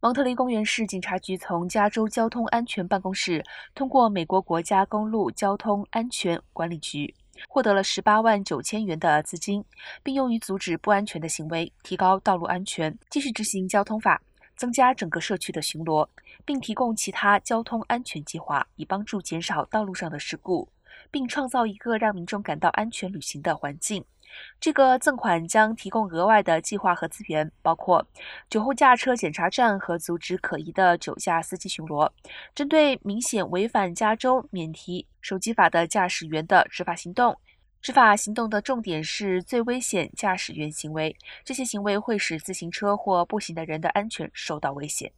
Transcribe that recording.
蒙特利公园市警察局从加州交通安全办公室通过美国国家公路交通安全管理局获得了十八万九千元的资金，并用于阻止不安全的行为，提高道路安全，继续执行交通法，增加整个社区的巡逻，并提供其他交通安全计划，以帮助减少道路上的事故，并创造一个让民众感到安全旅行的环境。这个赠款将提供额外的计划和资源，包括酒后驾车检查站和阻止可疑的酒驾司机巡逻，针对明显违反加州免提手机法的驾驶员的执法行动。执法行动的重点是最危险驾驶员行为，这些行为会使自行车或步行的人的安全受到威胁。